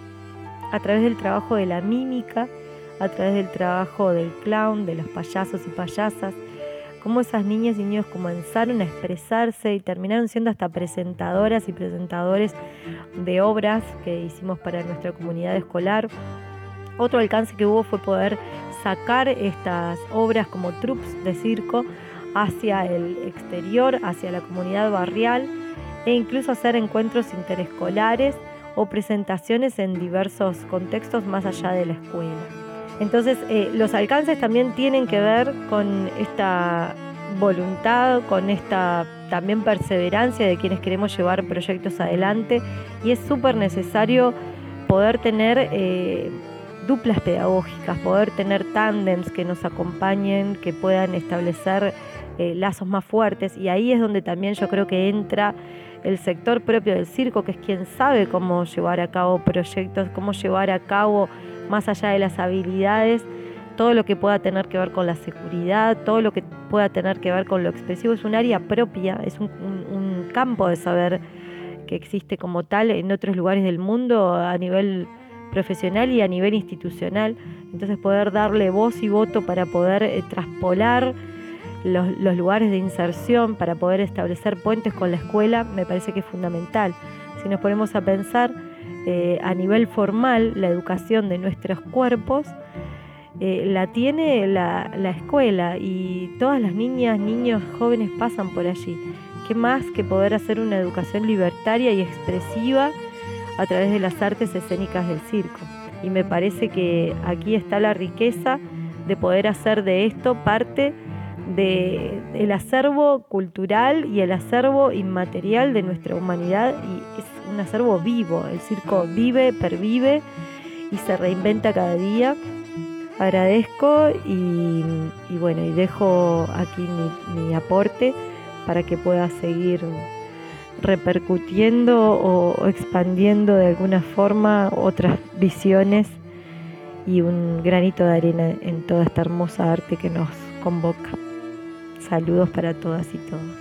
a través del trabajo de la mímica, a través del trabajo del clown, de los payasos y payasas, cómo esas niñas y niños comenzaron a expresarse y terminaron siendo hasta presentadoras y presentadores de obras que hicimos para nuestra comunidad escolar. Otro alcance que hubo fue poder sacar estas obras como troops de circo hacia el exterior, hacia la comunidad barrial e incluso hacer encuentros interescolares o presentaciones en diversos contextos más allá de la escuela. Entonces, eh, los alcances también tienen que ver con esta voluntad, con esta también perseverancia de quienes queremos llevar proyectos adelante. Y es súper necesario poder tener eh, duplas pedagógicas, poder tener tándems que nos acompañen, que puedan establecer eh, lazos más fuertes. Y ahí es donde también yo creo que entra el sector propio del circo, que es quien sabe cómo llevar a cabo proyectos, cómo llevar a cabo, más allá de las habilidades, todo lo que pueda tener que ver con la seguridad, todo lo que pueda tener que ver con lo expresivo, es un área propia, es un, campo de saber que existe como tal en otros lugares del mundo a nivel profesional y a nivel institucional. Entonces poder darle voz y voto para poder eh, traspolar los, lugares de inserción para poder establecer puentes con la escuela me parece que es fundamental. Si nos ponemos a pensar, eh, a nivel formal la educación de nuestros cuerpos eh, la tiene la, la, escuela y todas las niñas, niños, jóvenes pasan por allí. ¿Qué más que poder hacer una educación libertaria y expresiva a través de las artes escénicas del circo? Y me parece que aquí está la riqueza de poder hacer de esto parte del acervo cultural y el acervo inmaterial de nuestra humanidad y un acervo vivo. El circo vive, pervive y se reinventa cada día agradezco y, bueno, y dejo aquí mi, aporte para que pueda seguir repercutiendo o, expandiendo de alguna forma otras visiones y un granito de arena en toda esta hermosa arte que nos convoca. Saludos para todas y todos.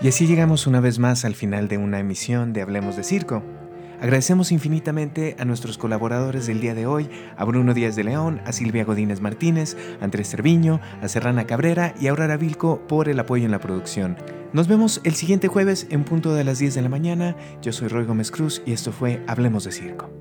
Y así llegamos una vez más al final de una emisión de Hablemos de Circo. Agradecemos infinitamente a nuestros colaboradores del día de hoy, a Bruno Díaz de León, a Silvia Godínez Martínez, a Andrés Cerviño, a Serrana Cabrera y a Aurora Vilco por el apoyo en la producción. Nos vemos el siguiente jueves en punto de las 10 de la mañana. Yo soy Roy Gómez Cruz y esto fue Hablemos de Circo.